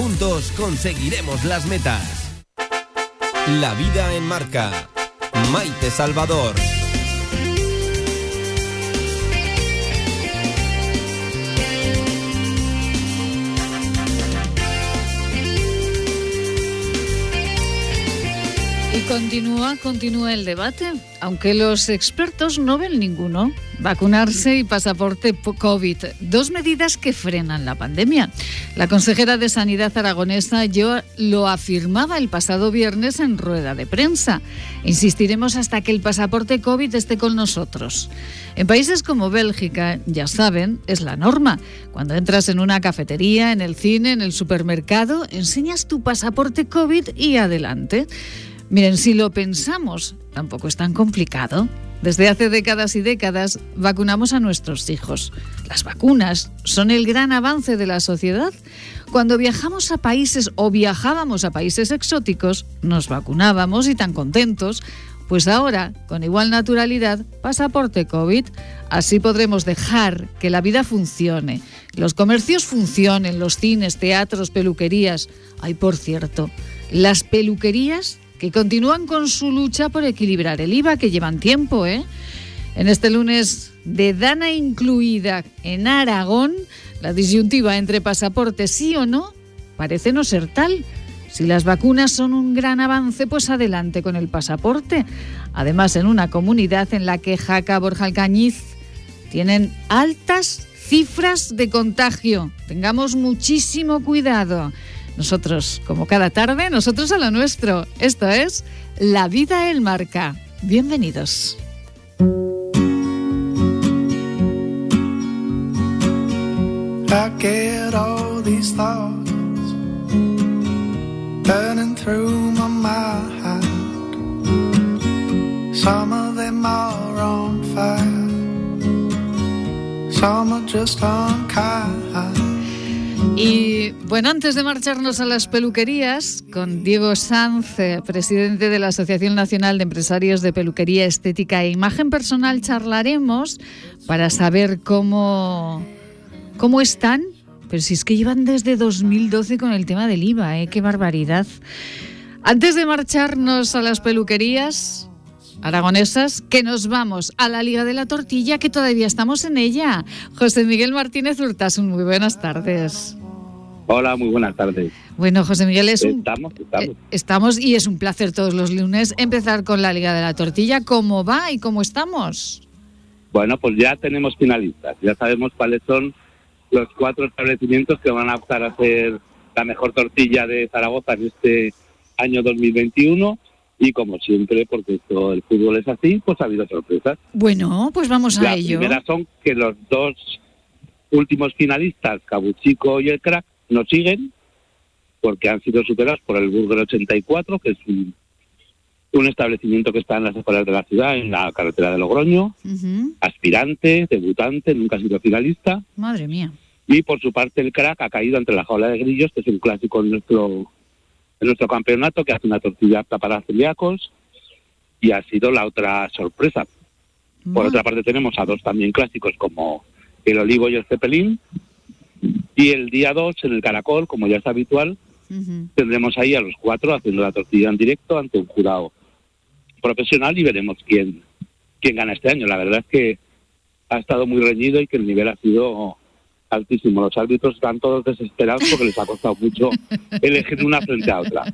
juntos conseguiremos las metas. La vida en marca. Maite Salvador. Continúa, continúa el debate, aunque los expertos no ven ninguno. Vacunarse y pasaporte COVID, dos medidas que frenan la pandemia. La consejera de Sanidad aragonesa yo lo afirmaba el pasado viernes en rueda de prensa. Insistiremos hasta que el pasaporte COVID esté con nosotros. En países como Bélgica, ya saben, es la norma. Cuando entras en una cafetería, en el cine, en el supermercado, enseñas tu pasaporte COVID y adelante. Miren, si lo pensamos, tampoco es tan complicado. Desde hace décadas y décadas vacunamos a nuestros hijos. Las vacunas son el gran avance de la sociedad. Cuando viajamos a países o viajábamos a países exóticos, nos vacunábamos y tan contentos. Pues ahora, con igual naturalidad, pasaporte COVID. Así podremos dejar que la vida funcione, los comercios funcionen, los cines, teatros, peluquerías. Ay, por cierto, las peluquerías que continúan con su lucha por equilibrar el IVA, que llevan tiempo, ¿eh? En este lunes de Dana incluida en Aragón, la disyuntiva entre pasaporte sí o no parece no ser tal. Si las vacunas son un gran avance, pues adelante con el pasaporte. Además, en una comunidad en la que Jaca Borja Alcañiz tienen altas cifras de contagio. Tengamos muchísimo cuidado. Nosotros, como cada tarde, nosotros a lo nuestro. Esto es La Vida El Marca. Bienvenidos. I get all these thoughts burning through my mind. Some of them are on fire, some are just unkind. Y bueno, antes de marcharnos a las peluquerías, con Diego Sanz, eh, presidente de la Asociación Nacional de Empresarios de Peluquería Estética e Imagen Personal, charlaremos para saber cómo, cómo están. Pero si es que llevan desde 2012 con el tema del IVA, ¿eh? qué barbaridad. Antes de marcharnos a las peluquerías, aragonesas, que nos vamos a la Liga de la Tortilla, que todavía estamos en ella. José Miguel Martínez Hurtasun, muy buenas tardes. Hola, muy buenas tardes. Bueno, José Miguel, es un, estamos, estamos. eh, estamos y es un placer todos los lunes empezar con la Liga de la Tortilla. ¿Cómo va y cómo estamos? Bueno, pues ya tenemos finalistas, ya sabemos cuáles son los cuatro establecimientos que van a optar a hacer la mejor tortilla de Zaragoza en este año 2021 y como siempre, porque todo el fútbol es así, pues ha habido sorpresas. Bueno, pues vamos a La ello. primera son que los dos últimos finalistas, Cabuchico y el Crack, no siguen porque han sido superados por el Burger 84, que es un, un establecimiento que está en las afueras de la ciudad, en la carretera de Logroño, aspirante, debutante, nunca ha sido finalista. Madre mía. Y por su parte el crack ha caído entre la jaula de grillos, que es un clásico en nuestro, en nuestro campeonato, que hace una tortilla apta para celíacos. Y ha sido la otra sorpresa. Por otra parte tenemos a dos también clásicos como el olivo y el cepelín. Y el día 2 en el caracol, como ya es habitual, tendremos ahí a los cuatro haciendo la tortilla en directo ante un jurado profesional y veremos quién, quién gana este año. La verdad es que ha estado muy reñido y que el nivel ha sido altísimo. Los árbitros están todos desesperados porque les ha costado mucho elegir una frente a otra,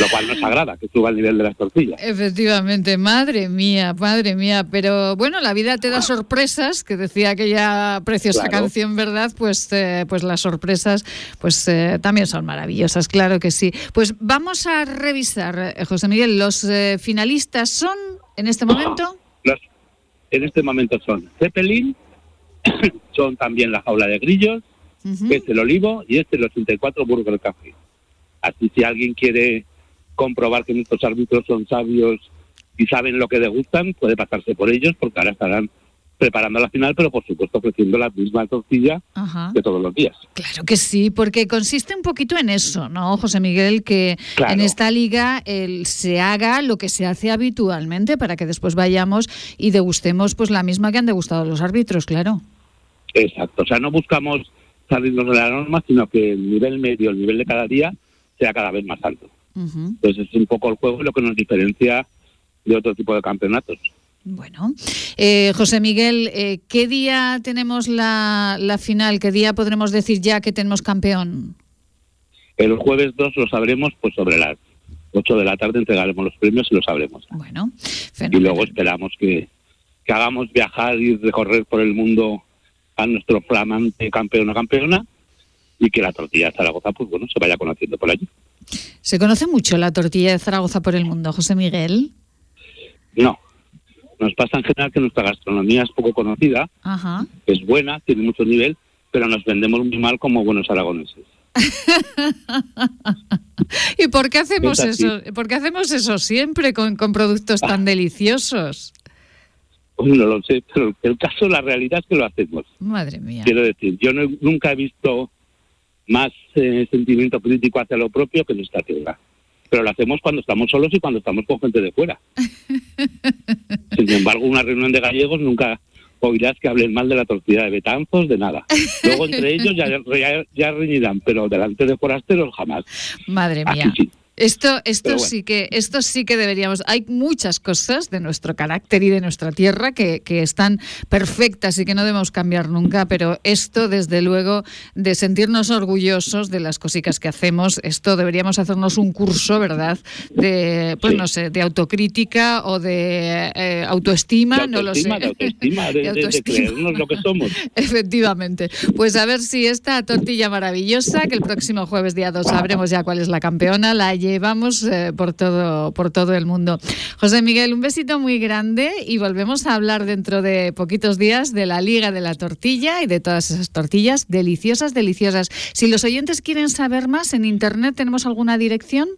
lo cual nos agrada, que suba el nivel de las tortillas. Efectivamente, madre mía, madre mía. Pero bueno, la vida te da sorpresas, que decía aquella preciosa Claro. canción, ¿verdad? Pues, eh, pues las sorpresas pues eh, también son maravillosas, claro que sí. Pues vamos a revisar, eh, José Miguel, los eh, finalistas son en este momento. Los, en este momento son Zeppelin, son también la jaula de grillos, que es el olivo, y este el 84 Burger Café. Así si alguien quiere comprobar que nuestros árbitros son sabios y saben lo que degustan, puede pasarse por ellos, porque ahora estarán preparando la final, pero por supuesto ofreciendo la misma tortilla Ajá. de todos los días. Claro que sí, porque consiste un poquito en eso, ¿no, José Miguel? Que Claro. en esta liga el, se haga lo que se hace habitualmente para que después vayamos y degustemos pues la misma que han degustado los árbitros, claro. Exacto, o sea, no buscamos salirnos de la norma, sino que el nivel medio, el nivel de cada día, sea cada vez más alto. Entonces es un poco el juego lo que nos diferencia de otro tipo de campeonatos. Bueno, Eh, José Miguel, eh, ¿qué día tenemos la, la final? ¿Qué día podremos decir ya que tenemos campeón? El jueves 2 lo sabremos, pues sobre las 8 de la tarde entregaremos los premios y lo sabremos. Bueno, Y luego esperamos que, que hagamos viajar y recorrer por el mundo a nuestro flamante campeón o campeona y que la tortilla de Zaragoza, pues bueno, se vaya conociendo por allí. ¿Se conoce mucho la tortilla de Zaragoza por el mundo, José Miguel? No, nos pasa en general que nuestra gastronomía es poco conocida, Ajá. es buena, tiene mucho nivel, pero nos vendemos muy mal como buenos aragoneses. ¿Y por qué hacemos Es eso? ¿Por qué hacemos eso siempre con, con productos tan deliciosos? Pues no lo sé, pero el caso, la realidad es que lo hacemos. Madre mía. Quiero decir, yo no- nunca he visto más eh, sentimiento crítico hacia lo propio que en esta tierra. Pero lo hacemos cuando estamos solos y cuando estamos con gente de fuera. Sin embargo, una reunión de gallegos nunca oirás que hablen mal de la tortilla de Betanzos, de nada. Luego entre ellos ya, ya, ya reñirán, pero delante de forasteros jamás. Madre mía. sí. Esto, esto bueno. sí que, esto sí que deberíamos. Hay muchas cosas de nuestro carácter y de nuestra tierra que, que están perfectas y que no debemos cambiar nunca, pero esto, desde luego, de sentirnos orgullosos de las cositas que hacemos, esto deberíamos hacernos un curso, ¿verdad? De, pues Sí. no sé, de autocrítica o de eh, autoestima, De no lo sé. autoestima, de autoestima, de- de autoestima. creernos lo que somos. Efectivamente. Pues a ver si esta tortilla maravillosa, que el próximo jueves día 2 sabremos ya cuál es la campeona, la llevamos eh, por, todo, por todo el mundo. José Miguel, un besito muy grande y volvemos a hablar dentro de poquitos días de la Liga de la Tortilla y de todas esas tortillas deliciosas, deliciosas. Si los oyentes quieren saber más, en internet tenemos alguna dirección.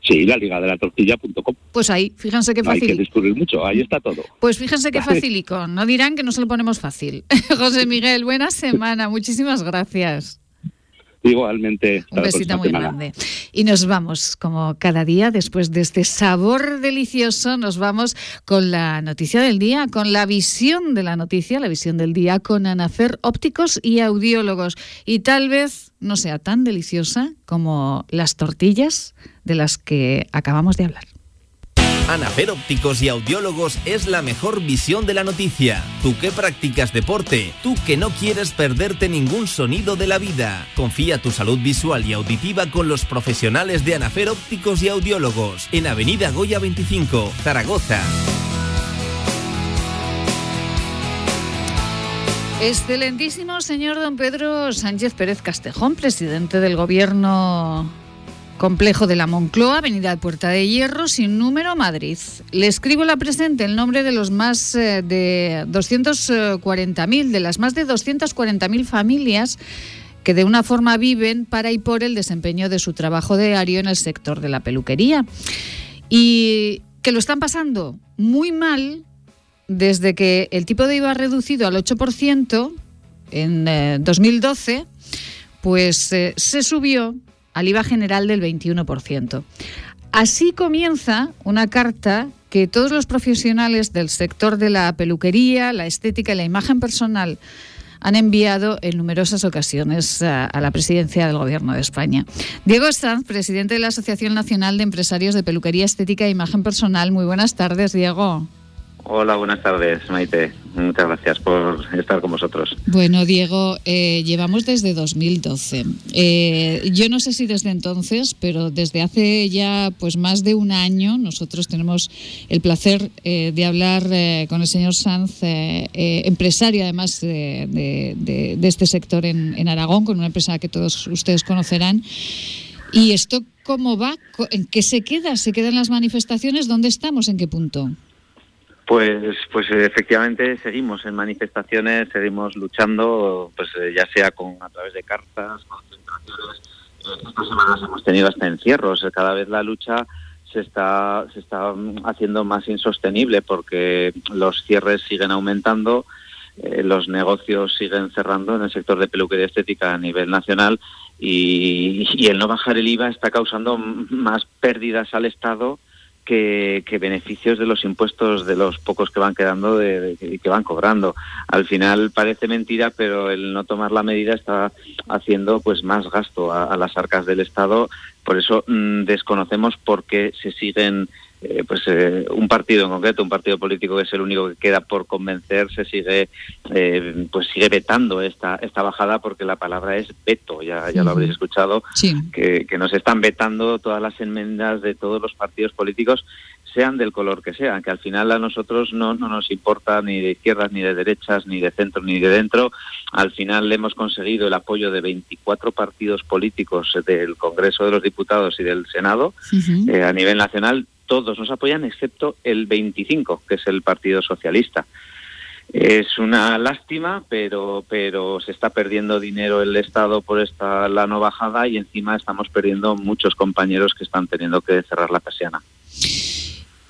Sí, la liga de la tortilla.com. Pues ahí, fíjense qué No hay que fácil. descubrir mucho, ahí está todo. Pues fíjense qué facilico. No dirán que no se lo ponemos fácil. José Miguel, buena semana. Muchísimas gracias. Igualmente. Un besito muy semana. grande. Y nos vamos, como cada día, después de este sabor delicioso, nos vamos con la noticia del día, con la visión de la noticia, la visión del día, con Anafer ópticos y audiólogos. Y tal vez no sea tan deliciosa como las tortillas de las que acabamos de hablar. Anafer Ópticos y Audiólogos es la mejor visión de la noticia. Tú que practicas deporte, tú que no quieres perderte ningún sonido de la vida. Confía tu salud visual y auditiva con los profesionales de Anafer Ópticos y Audiólogos en Avenida Goya 25, Zaragoza. Excelentísimo señor don Pedro Sánchez Pérez Castejón, presidente del Gobierno Complejo de la Moncloa, Avenida Puerta de Hierro, sin número, Madrid. Le escribo la presente el nombre de los más eh, de 240.000, de las más de 240.000 familias que de una forma viven para y por el desempeño de su trabajo diario en el sector de la peluquería. Y que lo están pasando muy mal desde que el tipo de IVA reducido al 8% en eh, 2012, pues eh, se subió al IVA general del 21%. Así comienza una carta que todos los profesionales del sector de la peluquería, la estética y la imagen personal han enviado en numerosas ocasiones a, a la presidencia del Gobierno de España. Diego Sanz, presidente de la Asociación Nacional de Empresarios de Peluquería Estética e Imagen Personal. Muy buenas tardes, Diego. Hola, buenas tardes, Maite. Muchas gracias por estar con vosotros. Bueno, Diego, eh, llevamos desde 2012. Eh, yo no sé si desde entonces, pero desde hace ya pues más de un año nosotros tenemos el placer eh, de hablar eh, con el señor Sanz, eh, eh, empresario además de, este sector en, en Aragón, con una empresa que todos ustedes conocerán. ¿Y esto cómo va? ¿En qué se queda? ¿Se quedan las manifestaciones? ¿Dónde estamos? ¿En qué punto? Pues, pues efectivamente seguimos en manifestaciones, seguimos luchando, pues eh, ya sea con a través de cartas, concentraciones. Eh, Estas semanas hemos tenido hasta encierros. Eh, Cada vez la lucha se está se está mm, haciendo más insostenible porque los cierres siguen aumentando, los negocios siguen cerrando en el sector de peluquería estética a nivel nacional y, el no bajar el IVA está causando más pérdidas al Estado que, beneficios de los impuestos de los pocos que van quedando y que van cobrando. Al final parece mentira, pero el no tomar la medida está haciendo pues más gasto a, las arcas del Estado. Por eso mm, desconocemos por qué se siguen eh, pues eh, un partido en concreto, un partido político que es el único que queda por convencer, se sigue eh, pues sigue vetando esta esta bajada porque la palabra es veto, ya, ya lo habréis escuchado, que, que nos están vetando todas las enmiendas de todos los partidos políticos sean del color que sean, que al final a nosotros no, no nos importa ni de izquierdas, ni de derechas, ni de centro, ni de dentro. Al final hemos conseguido el apoyo de 24 partidos políticos del Congreso de los Diputados y del Senado a nivel nacional todos nos apoyan excepto el 25, que es el Partido Socialista. Es una lástima, pero pero se está perdiendo dinero el Estado por esta la no bajada y encima estamos perdiendo muchos compañeros que están teniendo que cerrar la persiana.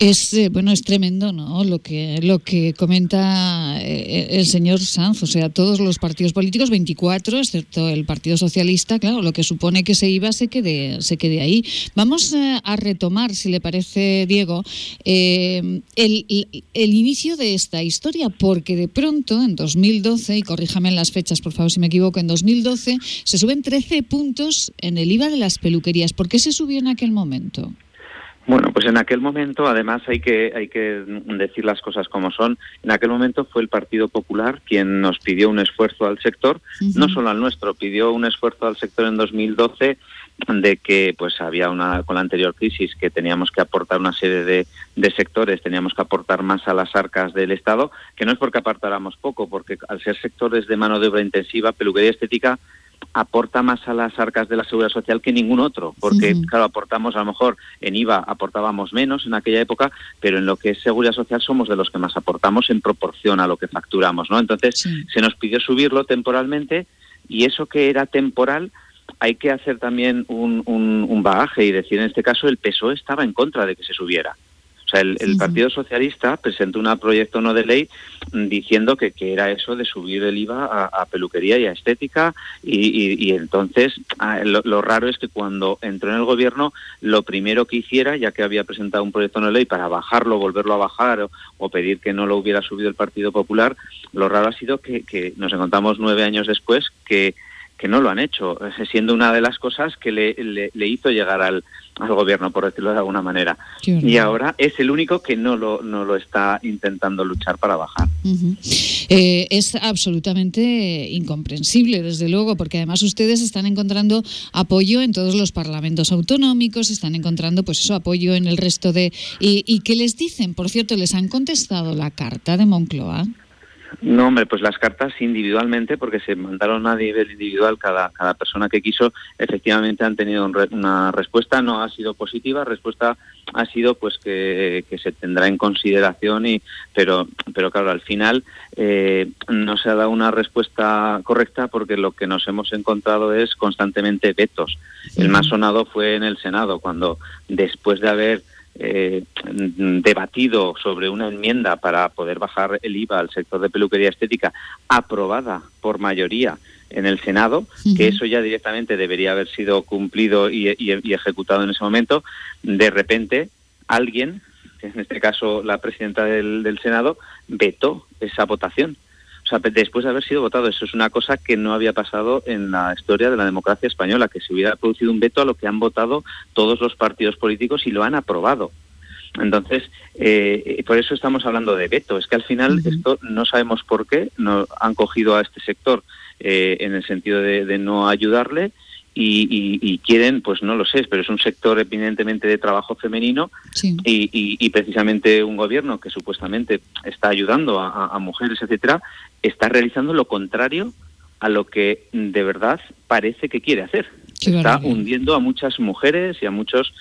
Es eh, bueno, es tremendo, ¿no? Lo que lo que comenta eh, el señor Sanz, o sea, todos los partidos políticos, 24, excepto el Partido Socialista, claro, lo que supone que se iba se quede se quede ahí. Vamos eh, a retomar, si le parece, Diego, el, el, inicio de esta historia, porque de pronto en 2012 y corríjame en las fechas, por favor, si me equivoco, en 2012 se suben 13 puntos en el IVA de las peluquerías. ¿Por qué se subió en aquel momento? Bueno, pues en aquel momento, además, hay que, hay que decir las cosas como son. En aquel momento fue el Partido Popular quien nos pidió un esfuerzo al sector, no solo al nuestro, pidió un esfuerzo al sector en 2012 de que pues había una con la anterior crisis que teníamos que aportar una serie de, de, sectores, teníamos que aportar más a las arcas del Estado, que no es porque apartáramos poco, porque al ser sectores de mano de obra intensiva, peluquería estética aporta más a las arcas de la seguridad social que ningún otro, porque claro, aportamos a lo mejor en IVA aportábamos menos en aquella época, pero en lo que es seguridad social somos de los que más aportamos en proporción a lo que facturamos, ¿no? Entonces se nos pidió subirlo temporalmente y eso que era temporal hay que hacer también un, un, un bagaje y decir en este caso el PSOE estaba en contra de que se subiera. O sea, el, Partido Socialista presentó un proyecto no de ley diciendo que, que era eso de subir el IVA a, peluquería y a estética y, entonces ah, lo, raro es que cuando entró en el gobierno lo primero que hiciera, ya que había presentado un proyecto no de ley para bajarlo, volverlo a bajar o, o pedir que no lo hubiera subido el Partido Popular, lo raro ha sido que, que nos encontramos nueve años después que que no lo han hecho, siendo una de las cosas que le, le, hizo llegar al, al, gobierno, por decirlo de alguna manera. Y ahora es el único que no lo, no lo está intentando luchar para bajar. Eh, es absolutamente incomprensible, desde luego, porque además ustedes están encontrando apoyo en todos los parlamentos autonómicos, están encontrando pues eso, apoyo en el resto de... ¿Y, y qué les dicen? Por cierto, ¿les han contestado la carta de Moncloa? No, hombre, pues las cartas individualmente, porque se mandaron a nivel individual cada, cada persona que quiso, efectivamente han tenido una respuesta, no ha sido positiva, respuesta ha sido pues que, se tendrá en consideración, y pero, pero claro, al final eh, no se ha dado una respuesta correcta porque lo que nos hemos encontrado es constantemente vetos. El más sonado fue en el Senado, cuando después de haber eh, debatido sobre una enmienda para poder bajar el IVA al sector de peluquería estética aprobada por mayoría en el Senado, que eso ya directamente debería haber sido cumplido y, ejecutado en ese momento, de repente alguien, en este caso la presidenta del, del Senado, vetó esa votación. O sea, después de haber sido votado, eso es una cosa que no había pasado en la historia de la democracia española, que se hubiera producido un veto a lo que han votado todos los partidos políticos y lo han aprobado. Entonces, eh, por eso estamos hablando de veto. Es que al final esto no sabemos por qué no han cogido a este sector eh, en el sentido de, no ayudarle y, quieren, pues no lo sé, pero es un sector evidentemente de trabajo femenino y, precisamente un gobierno que supuestamente está ayudando a, mujeres, etcétera, está realizando lo contrario a lo que de verdad parece que quiere hacer. está hundiendo a muchas mujeres y a muchos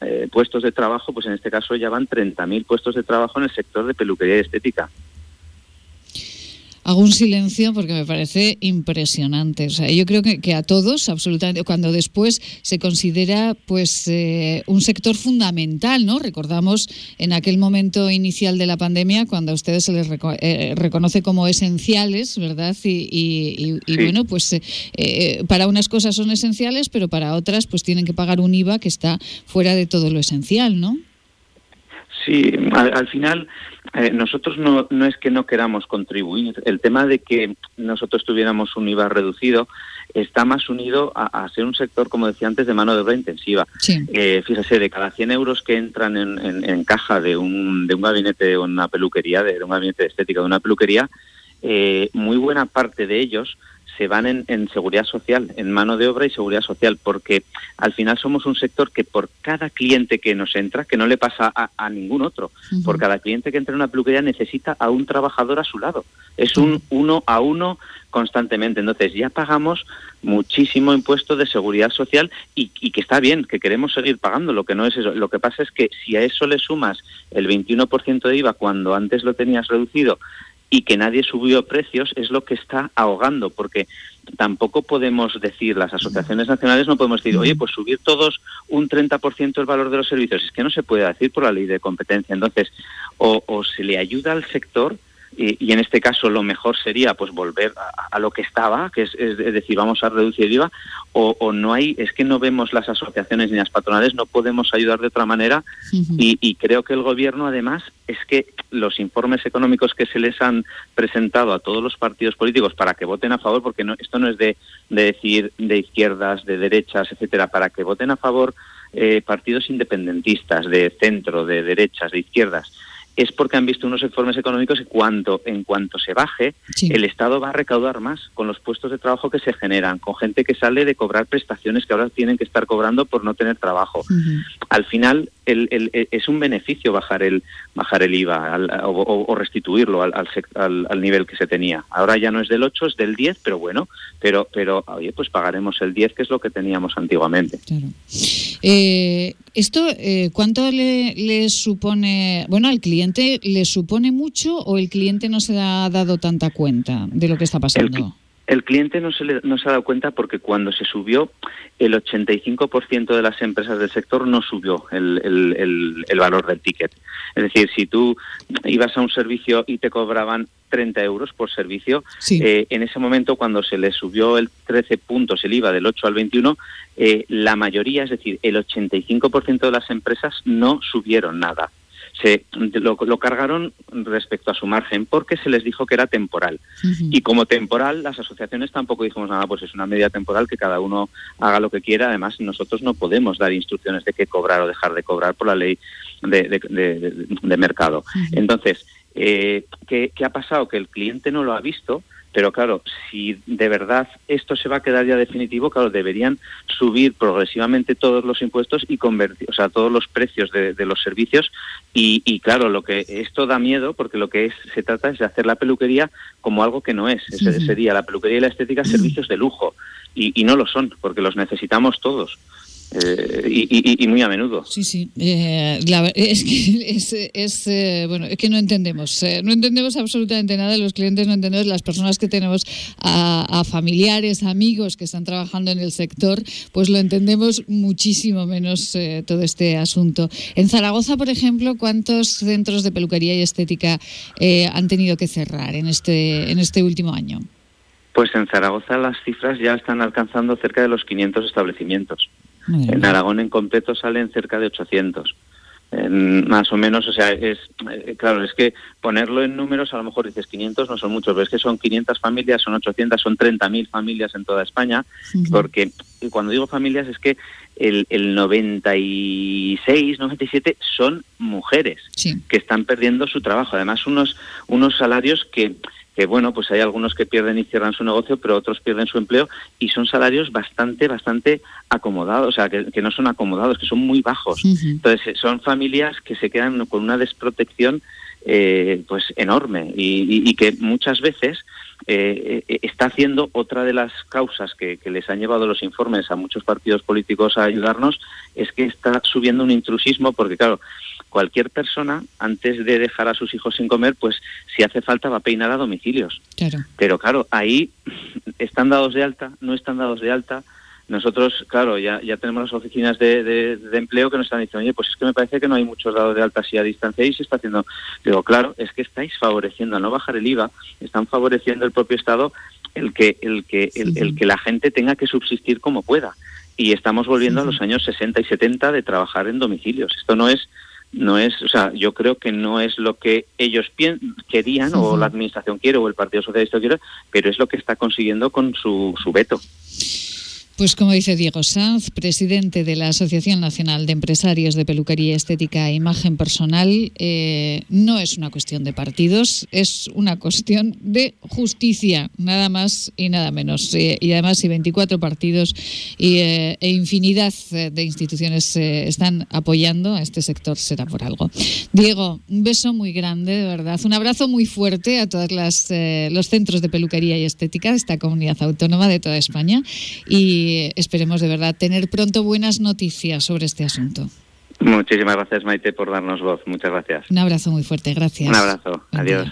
eh, puestos de trabajo, pues en este caso ya van 30.000 puestos de trabajo en el sector de peluquería y estética hago un silencio porque me parece impresionante. O sea, yo creo que, a todos, absolutamente, cuando después se considera pues eh, un sector fundamental, ¿no? Recordamos en aquel momento inicial de la pandemia cuando a ustedes se les eh, reconoce como esenciales, ¿verdad? Y, bueno, pues eh, para unas cosas son esenciales, pero para otras pues tienen que pagar un IVA que está fuera de todo lo esencial, ¿no? Sí, al, final eh, nosotros no, no es que no queramos contribuir. El tema de que nosotros tuviéramos un IVA reducido está más unido a, ser un sector, como decía antes, de mano de obra intensiva. Eh, fíjese, de cada 100 euros que entran en, caja de un, de un gabinete o una peluquería, de, un gabinete de estética de una peluquería, eh, muy buena parte de ellos se van en, seguridad social, en mano de obra y seguridad social, porque al final somos un sector que por cada cliente que nos entra, que no le pasa a, ningún otro, por cada cliente que entra en una peluquería necesita a un trabajador a su lado. Es un uno a uno constantemente. Entonces ya pagamos muchísimo impuesto de seguridad social y, y, que está bien, que queremos seguir pagando, lo que no es eso. Lo que pasa es que si a eso le sumas el 21% de IVA cuando antes lo tenías reducido, y que nadie subió precios es lo que está ahogando, porque tampoco podemos decir, las asociaciones nacionales no podemos decir, oye, pues subir todos un 30% el valor de los servicios, es que no se puede decir por la ley de competencia. Entonces, o, o se le ayuda al sector y, en este caso lo mejor sería pues volver a, lo que estaba, que es, es, decir, vamos a reducir el IVA, o, no hay, es que no vemos las asociaciones ni las patronales, no podemos ayudar de otra manera y, creo que el gobierno además es que los informes económicos que se les han presentado a todos los partidos políticos para que voten a favor, porque no, esto no es de, de decir de izquierdas, de derechas, etcétera, para que voten a favor eh, partidos independentistas, de centro, de derechas, de izquierdas, es porque han visto unos informes económicos y cuanto, en cuanto se baje, el Estado va a recaudar más con los puestos de trabajo que se generan, con gente que sale de cobrar prestaciones que ahora tienen que estar cobrando por no tener trabajo. Al final el, es un beneficio bajar el bajar el IVA o, restituirlo al, al, nivel que se tenía. Ahora ya no es del 8, es del 10, pero bueno, pero pero oye, pues pagaremos el 10 que es lo que teníamos antiguamente. Eh, esto eh, ¿cuánto le, le supone, bueno, al cliente le supone mucho o el cliente no se ha dado tanta cuenta de lo que está pasando? El, cliente no se, no se ha dado cuenta porque cuando se subió, el 85% de las empresas del sector no subió el, el, valor del ticket. Es decir, si tú ibas a un servicio y te cobraban 30 euros por servicio. Eh, en ese momento, cuando se le subió el 13 puntos el IVA del 8 al 21, eh, la mayoría, es decir, el 85% de las empresas no subieron nada se lo, cargaron respecto a su margen porque se les dijo que era temporal. Y como temporal, las asociaciones tampoco dijimos nada, pues es una media temporal que cada uno haga lo que quiera. Además, nosotros no podemos dar instrucciones de qué cobrar o dejar de cobrar por la ley de, mercado. Entonces, eh, ¿qué, ¿qué ha pasado? Que el cliente no lo ha visto pero claro, si de verdad esto se va a quedar ya definitivo, claro, deberían subir progresivamente todos los impuestos y convertir, o sea, todos los precios de, los servicios. Y, claro, lo que esto da miedo porque lo que es, se trata es de hacer la peluquería como algo que no es. Sería la peluquería y la estética servicios de lujo. y no lo son, porque los necesitamos todos. Eh, y, muy a menudo. Sí, sí. Eh, es que es, eh, bueno, es que no entendemos, no entendemos absolutamente nada. Los clientes no entendemos, las personas que tenemos a, familiares, amigos que están trabajando en el sector, pues lo entendemos muchísimo menos todo este asunto. En Zaragoza, por ejemplo, ¿cuántos centros de peluquería y estética han tenido que cerrar en este en este último año? Pues en Zaragoza las cifras ya están alcanzando cerca de los 500 establecimientos. En Aragón en completo salen cerca de 800. más o menos, o sea, es eh, claro, es que ponerlo en números, a lo mejor dices 500 no son muchos, pero es que son 500 familias, son 800, son 30.000 familias en toda España, porque cuando digo familias es que el, el 96, 97 son mujeres que están perdiendo su trabajo, además unos, unos salarios que que bueno, pues hay algunos que pierden y cierran su negocio, pero otros pierden su empleo y son salarios bastante, bastante acomodados, o sea, que, no son acomodados, que son muy bajos. Entonces, eh, son familias que se quedan con una desprotección eh, pues enorme y, que muchas veces eh, está haciendo otra de las causas que, que, les han llevado los informes a muchos partidos políticos a ayudarnos es que está subiendo un intrusismo porque claro cualquier persona, antes de dejar a sus hijos sin comer, pues si hace falta va a peinar a domicilios. Pero claro, ahí están dados de alta, no están dados de alta. Nosotros, claro, ya, ya tenemos las oficinas de, empleo que nos están diciendo, oye, pues es que me parece que no hay muchos dados de alta si a distancia y se está haciendo. Digo, claro, es que estáis favoreciendo a no bajar el IVA, están favoreciendo el propio Estado el que, el que, el que la gente tenga que subsistir como pueda. Y estamos volviendo a los años 60 y 70 de trabajar en domicilios. Esto no es no es, o sea, yo creo que no es lo que ellos querían o la administración quiere o el Partido Socialista quiere, pero es lo que está consiguiendo con su, su veto. Pues como dice Diego Sanz, presidente de la Asociación Nacional de Empresarios de Peluquería Estética e Imagen Personal, eh, no es una cuestión de partidos, es una cuestión de justicia, nada más y nada menos. Eh, y además, si 24 partidos y, eh, e infinidad de instituciones están apoyando a este sector, será por algo. Diego, un beso muy grande, de verdad. Un abrazo muy fuerte a todos los centros de peluquería y estética de esta comunidad autónoma de toda España. Y esperemos de verdad tener pronto buenas noticias sobre este asunto. Muchísimas gracias, Maite, por darnos voz. Muchas gracias. Un abrazo muy fuerte, gracias. Un abrazo, adiós.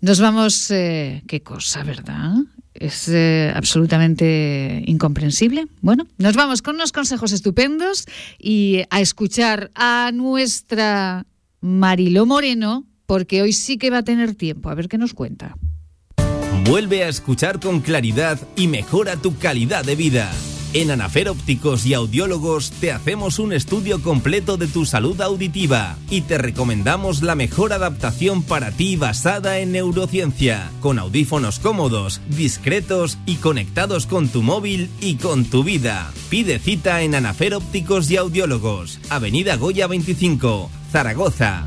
Nos vamos, eh, qué cosa, ¿verdad? Es eh, absolutamente incomprensible. Bueno, nos vamos con unos consejos estupendos y a escuchar a nuestra Mariló Moreno, porque hoy sí que va a tener tiempo. A ver qué nos cuenta. Vuelve a escuchar con claridad y mejora tu calidad de vida. En Anafer Ópticos y Audiólogos te hacemos un estudio completo de tu salud auditiva y te recomendamos la mejor adaptación para ti basada en neurociencia, con audífonos cómodos, discretos y conectados con tu móvil y con tu vida. Pide cita en Anafer Ópticos y Audiólogos, Avenida Goya 25, Zaragoza.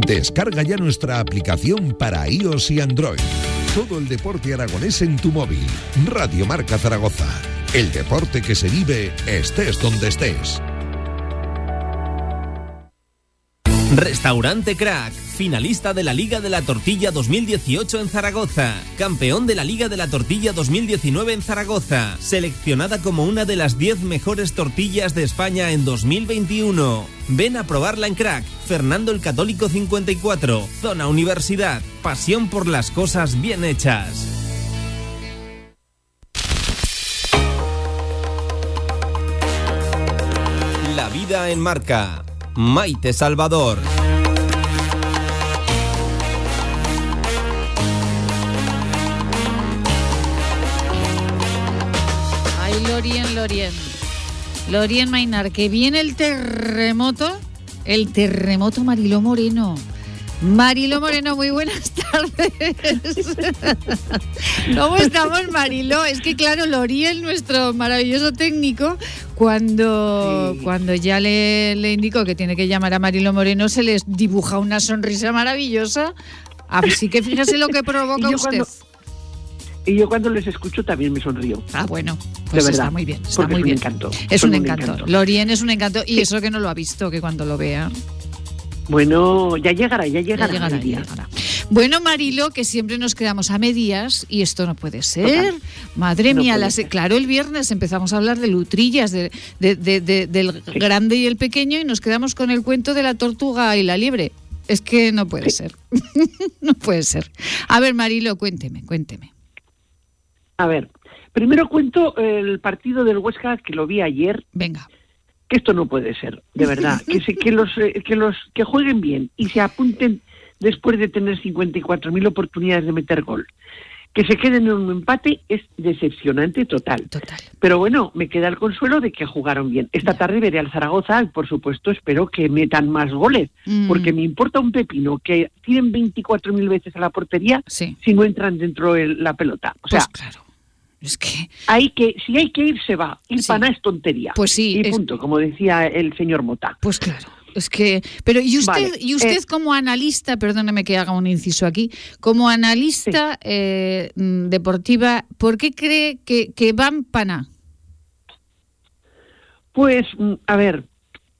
Descarga ya nuestra aplicación para iOS y Android. Todo el deporte aragonés en tu móvil. Radio Marca Zaragoza. El deporte que se vive estés donde estés. Restaurante Crack, finalista de la Liga de la Tortilla 2018 en Zaragoza, campeón de la Liga de la Tortilla 2019 en Zaragoza, seleccionada como una de las 10 mejores tortillas de España en 2021. Ven a probarla en Crack, Fernando el Católico 54, Zona Universidad, pasión por las cosas bien hechas. La vida en marca Maite Salvador. Lorien, Lorien. Lorien Mainar, que viene el terremoto, el terremoto Mariló Moreno. Marilo Moreno, muy buenas tardes. ¿Cómo estamos, Marilo? Es que, claro, Loriel, nuestro maravilloso técnico, cuando, cuando ya le, le indicó que tiene que llamar a Marilo Moreno, se les dibuja una sonrisa maravillosa. Así que fíjese lo que provoca usted. Y yo cuando les escucho también me sonrío. Ah, bueno, pues de verdad, está muy bien. Está muy es bien. un encanto. Es un encanto. Lorien es un encanto. Y eso que no lo ha visto, que cuando lo vea. Bueno, ya llegará, ya llegará. Ya llegará, ya llegará. Bueno, Marilo, que siempre nos quedamos a medias y esto no puede ser. Total. Madre No mía, puede las- ser. claro, el viernes empezamos a hablar de lutrillas, de, de- de- de- del grande y el pequeño y nos quedamos con el cuento de la tortuga y la liebre. Es que no puede ser. no puede ser. A ver, Marilo, cuénteme, cuénteme. A ver, primero cuento el partido del Huesca que lo vi ayer, Venga. que esto no puede ser, de verdad. que, se, que, los, eh, que los que jueguen bien y se apunten después de tener 54.000 oportunidades de meter gol. Que se queden en un empate es decepcionante total. Total. Pero bueno, me queda el consuelo de que jugaron bien. Esta tarde veré al Zaragoza y por supuesto espero que metan más goles, Mm, porque me importa un pepino que tiren 24.000 veces a la portería Sí. si no entran dentro de la pelota. O sea, Pues claro. Es que. hay que, si hay que ir, se va. Ir Sí. para nada es tontería. Pues sí, Y es- punto, como decía el señor Mota. Pues claro. Es que, pero y usted, Vale, y usted eh, como analista, perdóneme que haga un inciso aquí, como analista eh, mm, deportiva, ¿por qué cree que, que van pana? Pues, mm, a ver,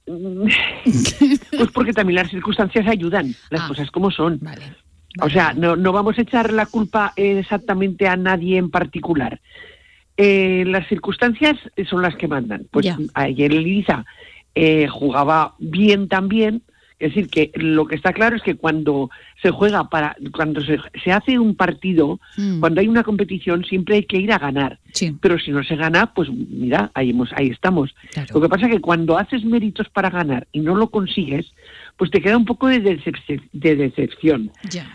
mm, pues porque también las circunstancias ayudan, las Ah. cosas como son. Vale. O sea, no, no vamos a echar la culpa exactamente a nadie en particular. Eh, las circunstancias son las que mandan. Pues ayer el Ibiza eh, jugaba bien también. Es decir, que lo que está claro es que cuando se juega para, cuando se, se hace un partido, Mm. cuando hay una competición, siempre hay que ir a ganar. Sí, Pero si no se gana, pues mira, ahí, hemos, ahí estamos. claro. Lo que pasa es que cuando haces méritos para ganar y no lo consigues, pues te queda un poco de, decep- de decepción. Ya.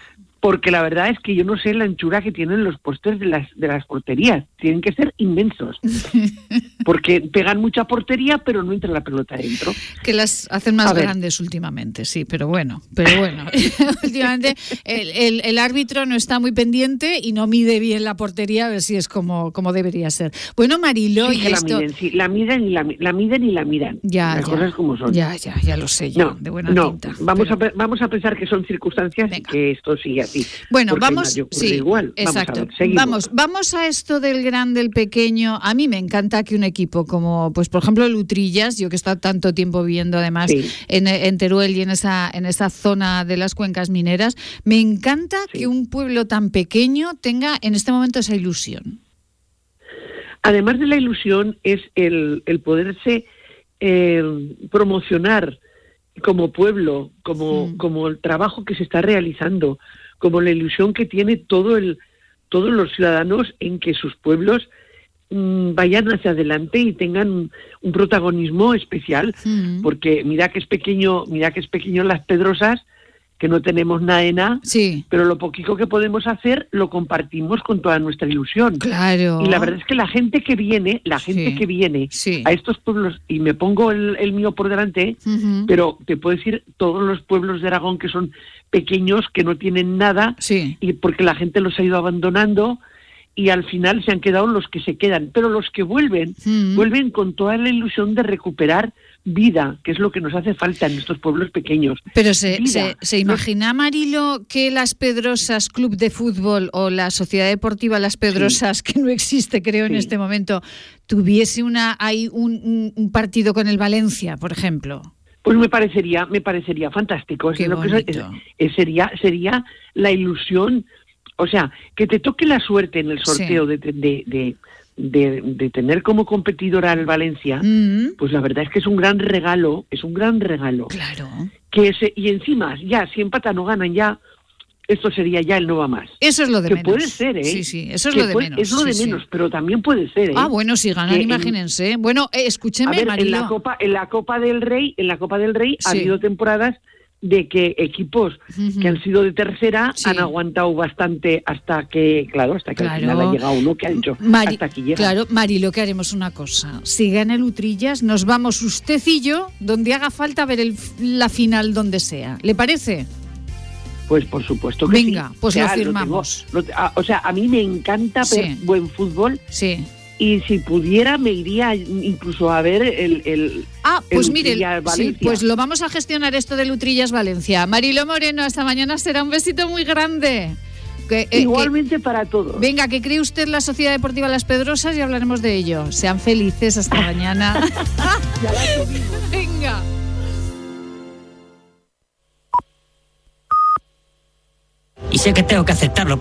Porque la verdad es que yo no sé la anchura que tienen los postes de las, de las porterías. Tienen que ser inmensos. Porque pegan mucha portería, pero no entra la pelota dentro. Que las hacen más A ver. grandes últimamente, sí, pero bueno, pero bueno. últimamente el, el- el árbitro no está muy pendiente y no mide bien la portería a ver si es como, como debería ser. Bueno, Marilo, Sí y que la esto... miden, sí, la miden y la, la miden y la miran. Ya, las ya. cosas como son. Ya, ya, ya lo sé yo, No, de buena no, tinta. vamos, pero- a, vamos a pensar que son circunstancias Venga. que esto sigue así. Bueno, vamos, sí, igual. Vamos a exacto. ver, seguimos. vamos, vamos a esto del grande, el pequeño. A mí me encanta que un equipo como, pues por ejemplo, el Utrillas, yo que he estado tanto tiempo viviendo además Sí. en, en Teruel y en esa, en esa zona de las cuencas mineras, me encanta Sí. que un pueblo tan pequeño tenga en este momento esa ilusión. Además de la ilusión, es el, el poderse eh, promocionar como pueblo, como, Mm. como el trabajo que se está realizando, como la ilusión que tiene todo el, todos los ciudadanos en que sus pueblos mm, vayan hacia adelante y tengan un, un protagonismo especial. Porque mira que es pequeño, mira que es pequeño las Pedrosas, que no tenemos nada, Sí, pero lo poquito que podemos hacer lo compartimos con toda nuestra ilusión. claro. Y la verdad es que la gente que viene, la gente Sí. que viene Sí. a estos pueblos, y me pongo el, el mío por delante, pero te puedo decir todos los pueblos de Aragón que son pequeños, que no tienen nada, Sí. y porque la gente los ha ido abandonando, y al final se han quedado los que se quedan. Pero los que vuelven, vuelven con toda la ilusión de recuperar vida, que es lo que nos hace falta en estos pueblos pequeños. Pero se, se, se imagina, Marilo, que las Pedrosas Club de Fútbol o la Sociedad Deportiva Las Pedrosas, que no existe, creo, en este momento, tuviese una hay un, partido con el Valencia, por ejemplo. Pues me parecería, me parecería fantástico. Lo que es- es- sería, sería la ilusión, o sea, que te toque la suerte en el sorteo de, de, de, de- de tener como competidora al Valencia, Mm, pues la verdad es que es un gran regalo, es un gran regalo. claro. Que ese, y encima, ya, si empatan o ganan ya, esto sería ya el no va más. Eso es lo de que menos. puede ser, ¿eh? Sí, sí, eso es Que lo de puede- menos. Es lo sí, de sí. menos, pero también puede ser, ¿eh? Ah, bueno, si ganan, Que en- imagínense. Bueno, eh, A escúcheme, ver, en la Copa, en la Copa del Rey, en la Copa del Rey ha habido temporadas de que equipos que han sido de tercera Sí. han aguantado bastante hasta que, claro, hasta que Claro. al final ha llegado uno que ha dicho Mari- hasta aquí llega. Claro, Marilo, que haremos una cosa. Si gana el Utrillas, nos vamos usted y yo donde haga falta ver el- la final donde sea. ¿Le parece? Pues por supuesto que Venga, sí. pues sea, lo tengo- firmamos. lo te- ah, o sea, a mí me encanta ver Sí. buen fútbol Sí. Y si pudiera me iría incluso a ver el, el Ah, pues El mire, sí, Valencia. pues lo vamos a gestionar esto del Utrillas Valencia. Marilo Moreno, hasta mañana será un besito muy grande. Que- eh, que- igualmente para todos. venga, que cree usted la Sociedad Deportiva Las Pedrosas y hablaremos de ello. Sean felices, hasta mañana. venga. Y sé que tengo que aceptarlo.